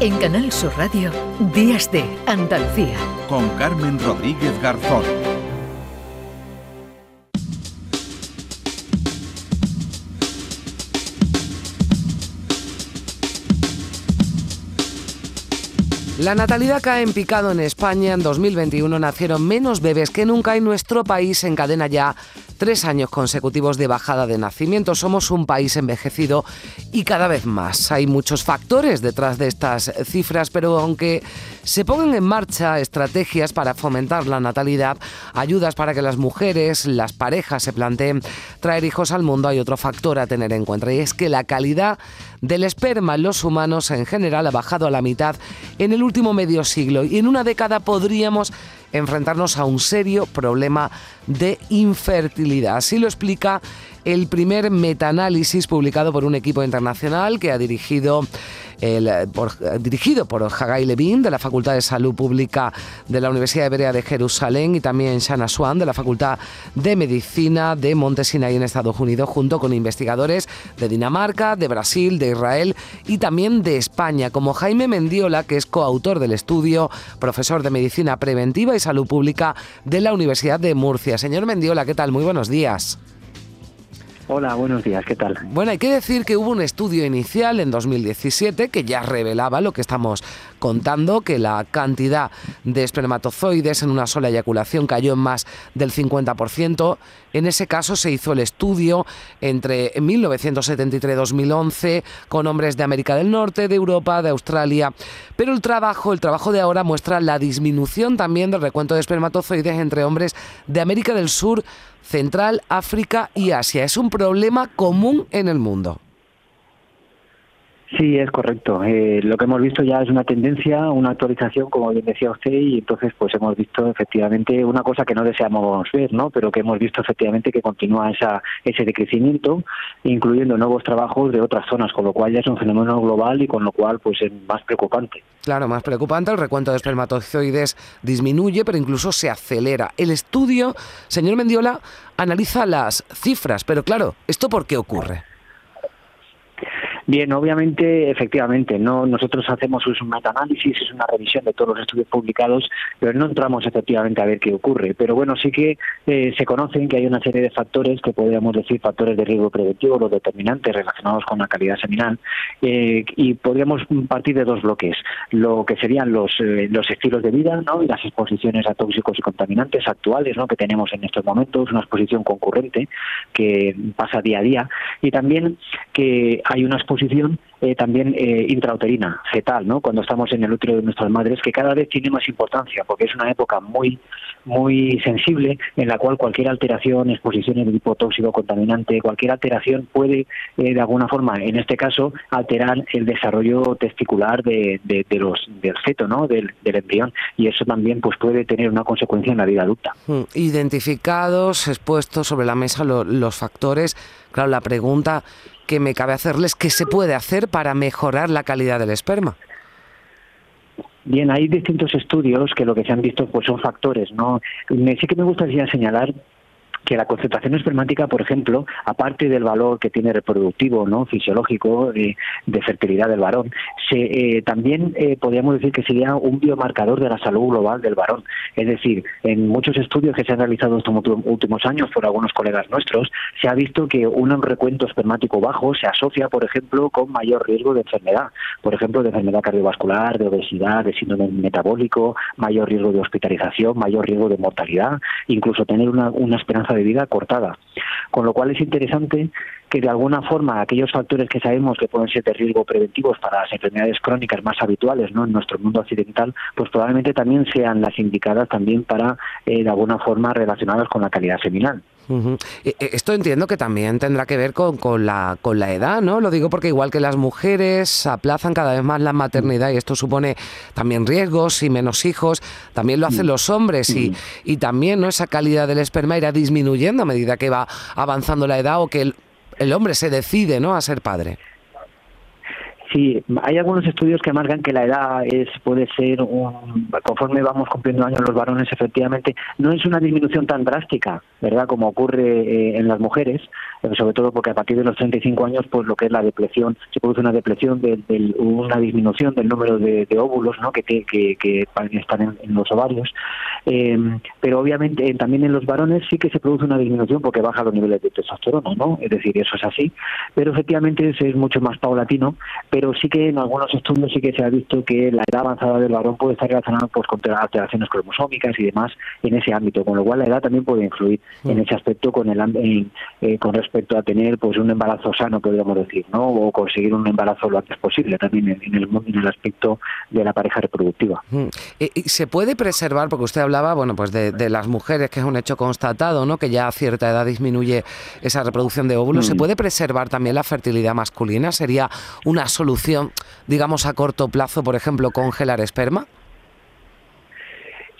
En Canal Sur Radio, Días de Andalucía. Con Carmen Rodríguez Garzón. La natalidad cae en picado en España. En 2021 nacieron menos bebés que nunca y nuestro país encadena ya tres años consecutivos de bajada de nacimientos. Somos un país envejecido y cada vez más. Hay muchos factores detrás de estas cifras, pero aunque se pongan en marcha estrategias para fomentar la natalidad, ayudas para que las mujeres, las parejas se planteen traer hijos al mundo, hay otro factor a tener en cuenta y es que la calidad del esperma en los humanos en general ha bajado a la mitad en el último medio siglo y en una década podríamos enfrentarnos a un serio problema de infertilidad. Así lo explica el primer metaanálisis publicado por un equipo internacional que ha dirigido el, por, dirigido por Hagai Levin de la Facultad de Salud Pública de la Universidad Hebrea de Jerusalén y también Shana Swan de la Facultad de Medicina de Montesinaí en Estados Unidos, junto con investigadores de Dinamarca, de Brasil, de Israel y también de España, como Jaime Mendiola, que es coautor del estudio, profesor de Medicina Preventiva y Salud Pública de la Universidad de Murcia. Señor Mendiola, ¿qué tal? Muy buenos días. Hola, buenos días, ¿qué tal? Bueno, hay que decir que hubo un estudio inicial en 2017 que ya revelaba lo que estamos contando, que la cantidad de espermatozoides en una sola eyaculación cayó en más del 50%. En ese caso se hizo el estudio entre 1973 y 2011 con hombres de América del Norte, de Europa, de Australia. Pero el trabajo, el trabajo de ahora muestra la disminución también del recuento de espermatozoides entre hombres de América del Sur, Central, África y Asia. Es un problema común en el mundo. Sí, es correcto. Eh, lo que hemos visto ya es una tendencia, una actualización, como bien decía usted, y entonces pues hemos visto efectivamente una cosa que no deseamos ver, ¿no? Pero que hemos visto efectivamente que continúa esa, ese decrecimiento, incluyendo nuevos trabajos de otras zonas, con lo cual ya es un fenómeno global y con lo cual pues es más preocupante. Claro, más preocupante, el recuento de espermatozoides disminuye, pero incluso se acelera. El estudio, señor Mendiola, analiza las cifras, pero claro, ¿esto por qué ocurre? Bien, obviamente, efectivamente, no nosotros hacemos un metaanálisis, es una revisión de todos los estudios publicados, pero no entramos efectivamente a ver qué ocurre. Pero bueno, sí que eh, se conocen que hay una serie de factores que podríamos decir factores de riesgo preventivo, los determinantes relacionados con la calidad seminal, eh, y podríamos partir de dos bloques, lo que serían los, eh, los estilos de vida ¿no? y las exposiciones a tóxicos y contaminantes actuales ¿no? que tenemos en estos momentos, una exposición concurrente que pasa día a día, y también que hay una exposición posición eh, también eh, intrauterina, fetal, ¿no? Cuando estamos en el útero de nuestras madres, que cada vez tiene más importancia, porque es una época muy muy sensible en la cual cualquier alteración, exposición de tipo tóxico, contaminante, cualquier alteración puede eh, de alguna forma, en este caso, alterar el desarrollo testicular de, los del feto, ¿no? Del, embrión y eso también pues puede tener una consecuencia en la vida adulta. Hmm. Identificados, expuestos sobre la mesa los factores, claro, la pregunta que me cabe hacerles, ¿qué se puede hacer para mejorar la calidad del esperma? Bien, hay distintos estudios que lo que se han visto pues son factores, ¿no? Sí que me gustaría señalar que la concentración espermática, por ejemplo, aparte del valor que tiene reproductivo, no fisiológico, de, fertilidad del varón, se, eh, también eh, podríamos decir que sería un biomarcador de la salud global del varón. Es decir, en muchos estudios que se han realizado estos últimos años por algunos colegas nuestros, se ha visto que un recuento espermático bajo se asocia, por ejemplo, con mayor riesgo de enfermedad, por ejemplo, de enfermedad cardiovascular, de obesidad, de síndrome metabólico, mayor riesgo de hospitalización, mayor riesgo de mortalidad, incluso tener una, una esperanza de vida cortada. Con lo cual es interesante que de alguna forma aquellos factores que sabemos que pueden ser de riesgo preventivos para las enfermedades crónicas más habituales ¿no? en nuestro mundo occidental, pues probablemente también sean las indicadas también para, eh, de alguna forma, relacionadas con la calidad seminal. E, esto entiendo que también tendrá que ver con, con, la, con la edad, ¿no? Lo digo porque igual que las mujeres aplazan cada vez más la maternidad y esto supone también riesgos y menos hijos, también lo hacen los hombres y, y también ¿no? esa calidad del esperma irá disminuyendo a medida que va avanzando la edad o que el, el hombre se decide ¿no? a ser padre. Sí, hay algunos estudios que marcan que la edad es puede ser un, conforme vamos cumpliendo años los varones efectivamente no es una disminución tan drástica ¿verdad? Como ocurre eh, en las mujeres, eh, sobre todo porque a partir de los 35 años, pues lo que es la depresión, se produce una depresión, de, una disminución del número de, óvulos, ¿no? Que, que, están en, los ovarios. Eh, pero obviamente también en los varones sí que se produce una disminución porque baja los niveles de testosterona, ¿no? Es decir, eso es así. Pero efectivamente es mucho más paulatino, pero sí que en algunos estudios sí que se ha visto que la edad avanzada del varón puede estar relacionada pues, con alteraciones cromosómicas y demás en ese ámbito, con lo cual la edad también puede influir en mm. ese aspecto con el eh, con respecto a tener pues un embarazo sano, podríamos decir, ¿no? O conseguir un embarazo lo antes posible también en, el, en el aspecto de la pareja reproductiva. Mm. ¿Y se puede preservar, porque usted hablaba, bueno, pues de, las mujeres, que es un hecho constatado, ¿no? Que ya a cierta edad disminuye esa reproducción de óvulos, ¿se mm. puede preservar también la fertilidad masculina? ¿Sería una solución, digamos, a corto plazo, por ejemplo, congelar esperma?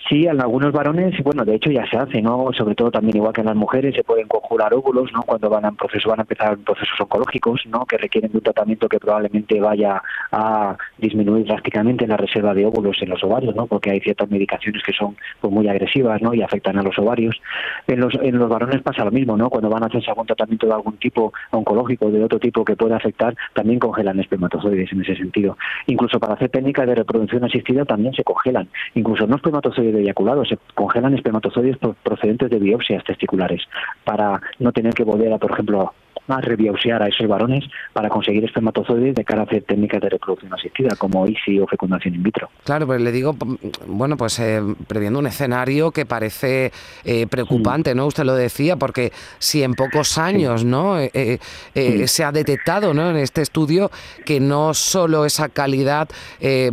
Sí, en algunos varones, bueno, de hecho ya se hace, ¿no? Sobre todo también igual que en las mujeres se pueden conjurar óvulos, ¿no? Cuando van a proceso, van a empezar procesos oncológicos, ¿no? Que requieren de un tratamiento que probablemente vaya a disminuir drásticamente la reserva de óvulos en los ovarios, ¿no? Porque hay ciertas medicaciones que son pues, muy agresivas, ¿no? Y afectan a los ovarios. En los en los varones pasa lo mismo, ¿no? Cuando van a hacerse algún tratamiento de algún tipo oncológico, de otro tipo que pueda afectar, también congelan espermatozoides en ese sentido. Incluso para hacer técnicas de reproducción asistida también se congelan. Incluso no espermatozoides de eyaculados, se congelan espermatozoides procedentes de biopsias testiculares para no tener que volver a, por ejemplo, a a esos varones para conseguir espermatozoides de cara a hacer técnicas de reproducción asistida como ICSI o fecundación in vitro. Claro, pues le digo, bueno, pues eh, previendo un escenario que parece eh, preocupante, ¿no? Usted lo decía, porque si en pocos años, ¿no? Eh, se ha detectado, ¿no? En este estudio que no solo esa calidad,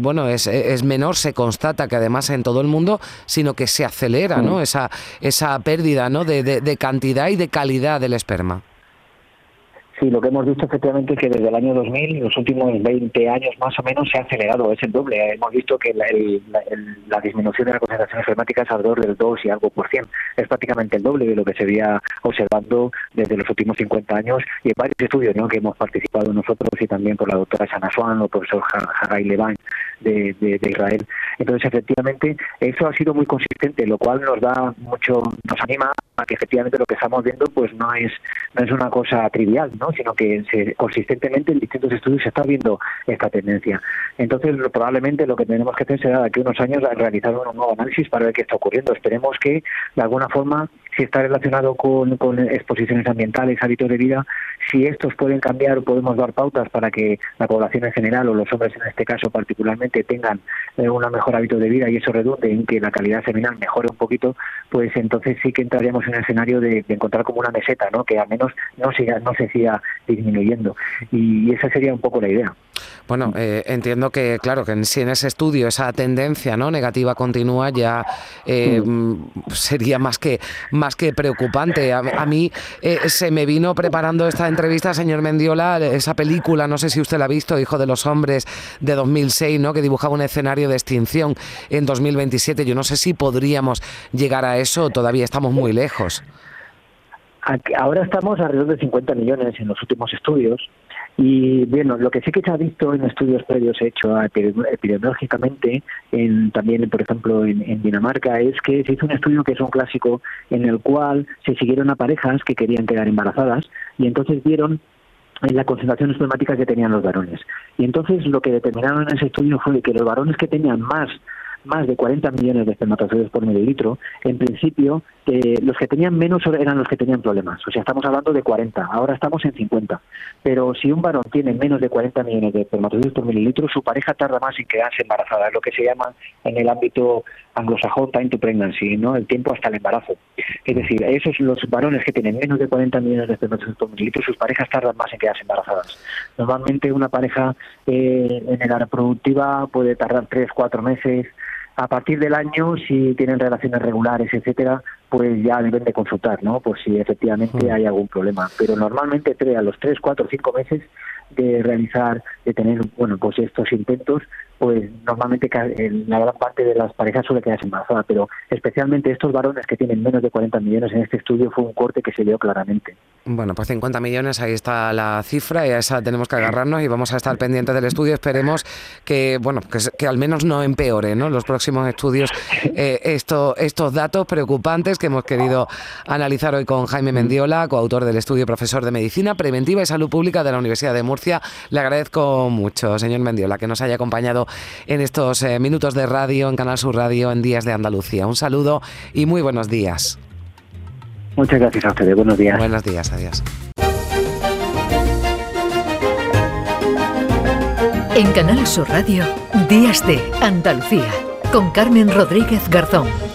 bueno, es, es, menor, se constata que además en todo el mundo, sino que se acelera, ¿no? Esa, esa pérdida, ¿no? de, de cantidad y de calidad del esperma. Sí, lo que hemos visto efectivamente es que desde el año 2000, los últimos 20 años más o menos, se ha acelerado, es el doble. Hemos visto que la, disminución de la concentración enfermática es alrededor del 2 y algo por cien. Es prácticamente el doble de lo que se había observando desde los últimos 50 años y en varios estudios ¿no? que hemos participado nosotros y también por la doctora Sana Swan o el profesor Haray Levine de, de, Israel. Entonces, efectivamente, eso ha sido muy consistente, lo cual nos da mucho, nos anima a que efectivamente lo que estamos viendo pues no es, no es una cosa trivial, ¿no? Sino que se, consistentemente en distintos estudios se está viendo esta tendencia. Entonces, probablemente lo que tenemos que hacer será de aquí a unos años realizar un nuevo análisis para ver qué está ocurriendo. Esperemos que, de alguna forma, si está relacionado con, con, exposiciones ambientales, hábitos de vida, si estos pueden cambiar o podemos dar pautas para que la población en general o los hombres en este caso particularmente tengan eh, un mejor hábito de vida y eso redunde en que la calidad seminal mejore un poquito, pues entonces sí que entraríamos en el escenario de, encontrar como una meseta, ¿no? que al menos no, siga, no se siga disminuyendo. Y esa sería un poco la idea. Bueno, eh, entiendo que, claro, que si en ese estudio esa tendencia no negativa continúa, ya eh, sería más que, más que preocupante. A, mí eh, se me vino preparando esta entrevista, señor Mendiola, esa película, no sé si usted la ha visto, Hijo de los Hombres, de 2006, ¿no? que dibujaba un escenario de extinción en 2027. Yo no sé si podríamos llegar a eso, todavía estamos muy lejos. Ahora estamos alrededor de 50 millones en los últimos estudios y bueno, lo que sí que se ha visto en estudios previos hechos epidemiológicamente, en, también por ejemplo en, Dinamarca, es que se hizo un estudio que es un clásico en el cual se siguieron a parejas que querían quedar embarazadas y entonces vieron la concentración espermática que tenían los varones. Y entonces lo que determinaron en ese estudio fue que los varones que tenían más más de 40 millones de espermatozoides por mililitro, en principio eh, los que tenían menos eran los que tenían problemas. O sea, estamos hablando de 40, ahora estamos en 50. Pero si un varón tiene menos de 40 millones de espermatozoides por mililitro, su pareja tarda más en quedarse embarazada, es lo que se llama en el ámbito anglosajón time to pregnancy, ¿no? el tiempo hasta el embarazo. Es decir, esos los varones que tienen menos de 40 millones de espermatozoides por mililitro, sus parejas tardan más en quedarse embarazadas. Normalmente una pareja eh, en la reproductiva puede tardar 3, 4 meses, a partir del año, si tienen relaciones regulares, etcétera, pues ya deben de consultar, ¿no? Por si efectivamente mm. hay algún problema. Pero normalmente a los tres, cuatro, cinco meses de realizar, de tener, bueno, pues estos intentos, pues normalmente la gran parte de las parejas suele quedarse embarazada, pero especialmente estos varones que tienen menos de 40 millones en este estudio fue un corte que se vio claramente. Bueno, pues 50 millones, ahí está la cifra y a esa tenemos que agarrarnos y vamos a estar pendientes del estudio. Esperemos que, bueno, que, al menos no empeore, ¿no? Los próximos estudios, eh, esto, estos datos preocupantes que hemos querido analizar hoy con Jaime Mendiola, coautor del estudio profesor de Medicina Preventiva y Salud Pública de la Universidad de Murcia. Le agradezco mucho, señor Mendiola, que nos haya acompañado en estos eh, minutos de radio, en Canal Sur Radio, en Días de Andalucía. Un saludo y muy buenos días. Muchas gracias a ustedes. Buenos días. Buenos días, adiós. En Canal Sur Radio, Días de Andalucía, con Carmen Rodríguez Garzón.